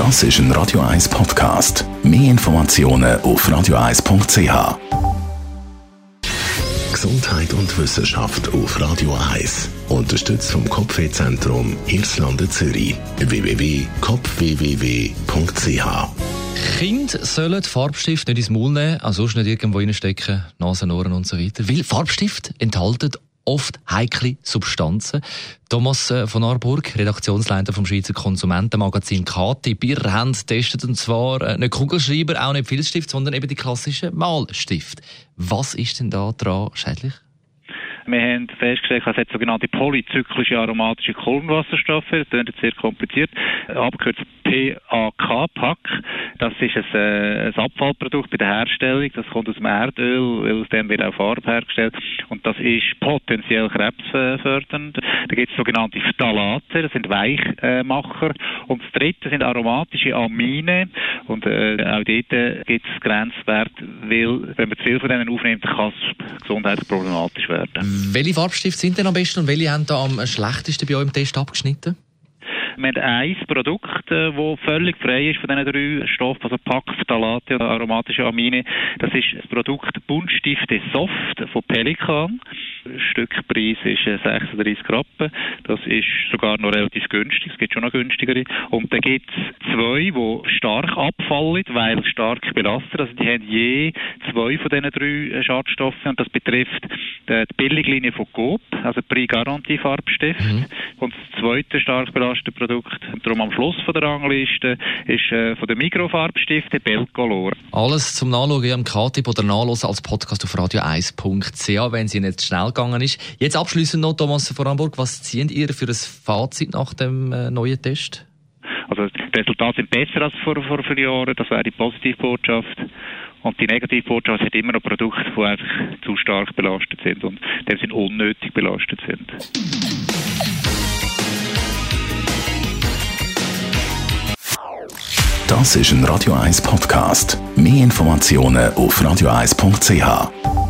Das ist ein Radio 1 Podcast. Mehr Informationen auf radio1.ch. Gesundheit und Wissenschaft auf Radio 1. Unterstützt vom Kopfwehzentrum Irlande Zürich. www.kopfwww.ch Kinder sollen Farbstift nicht ins Maul nehmen, also sonst nicht irgendwo reinstecken, Nasen, Ohren und so weiter. Weil Farbstift enthalten oft heikle Substanzen. Thomas äh, von Arburg, Redaktionsleiter vom Schweizer Konsumentenmagazin Kati, ihr habt testet und zwar äh, nicht Kugelschreiber, auch nicht Filzstift, sondern eben die klassischen Malstift. Was ist denn da dran schädlich? Wir haben festgestellt, es hat sogenannte polyzyklische aromatische Kohlenwasserstoffe, das ist jetzt sehr kompliziert, abgekürzt PAK, PAC. Das ist ein, äh, ein, Abfallprodukt bei der Herstellung, das kommt aus dem Erdöl, weil aus dem wird auch Farbe hergestellt und das ist potenziell krebsfördernd. Da gibt es sogenannte Phthalate, das sind Weichmacher und das dritte sind aromatische Amine und äh, auch dort gibt es Grenzwert, weil wenn man zu viel von denen aufnimmt, kann es gesundheitsproblematisch werden. Welche Farbstifte sind denn am besten und welche haben da am schlechtesten bei euch im Test abgeschnitten? Wir haben ein Produkt, das äh, völlig frei ist von diesen drei Stoffen, also Pack, Phthalate und aromatische Amine. Das ist das Produkt Buntstifte Soft von Pelikan. Stückpreis ist 36 äh, Rappen. Das ist sogar noch relativ günstig. Es gibt schon noch günstigere. Und dann gibt es zwei, die stark abfallen, weil stark belastet. Also die haben je zwei von diesen drei äh, Schadstoffen. Und das betrifft die Billiglinie von Coop, also Pre-Garantie-Farbstift. Mhm. Und das zweite stark belastete Produkt, darum am Schluss von der Rangliste, ist äh, von den Mikrofarbstiften Belcolor. Alles zum Nachschauen am Katib oder nachlesen als Podcast auf radio1.ch, wenn Sie nicht schnell gegangen ist. Jetzt abschließend noch, Thomas von Hamburg, was ziehen ihr für ein Fazit nach dem äh, neuen Test? Also die Resultate sind besser als vor, vor vier Jahren, das wäre die Positivbotschaft. Und die Negativbotschaft hat immer noch Produkte, die einfach zu stark belastet sind und dem sind unnötig belastet sind. Das ist ein Radio 1 Podcast. Mehr Informationen auf radio1.ch.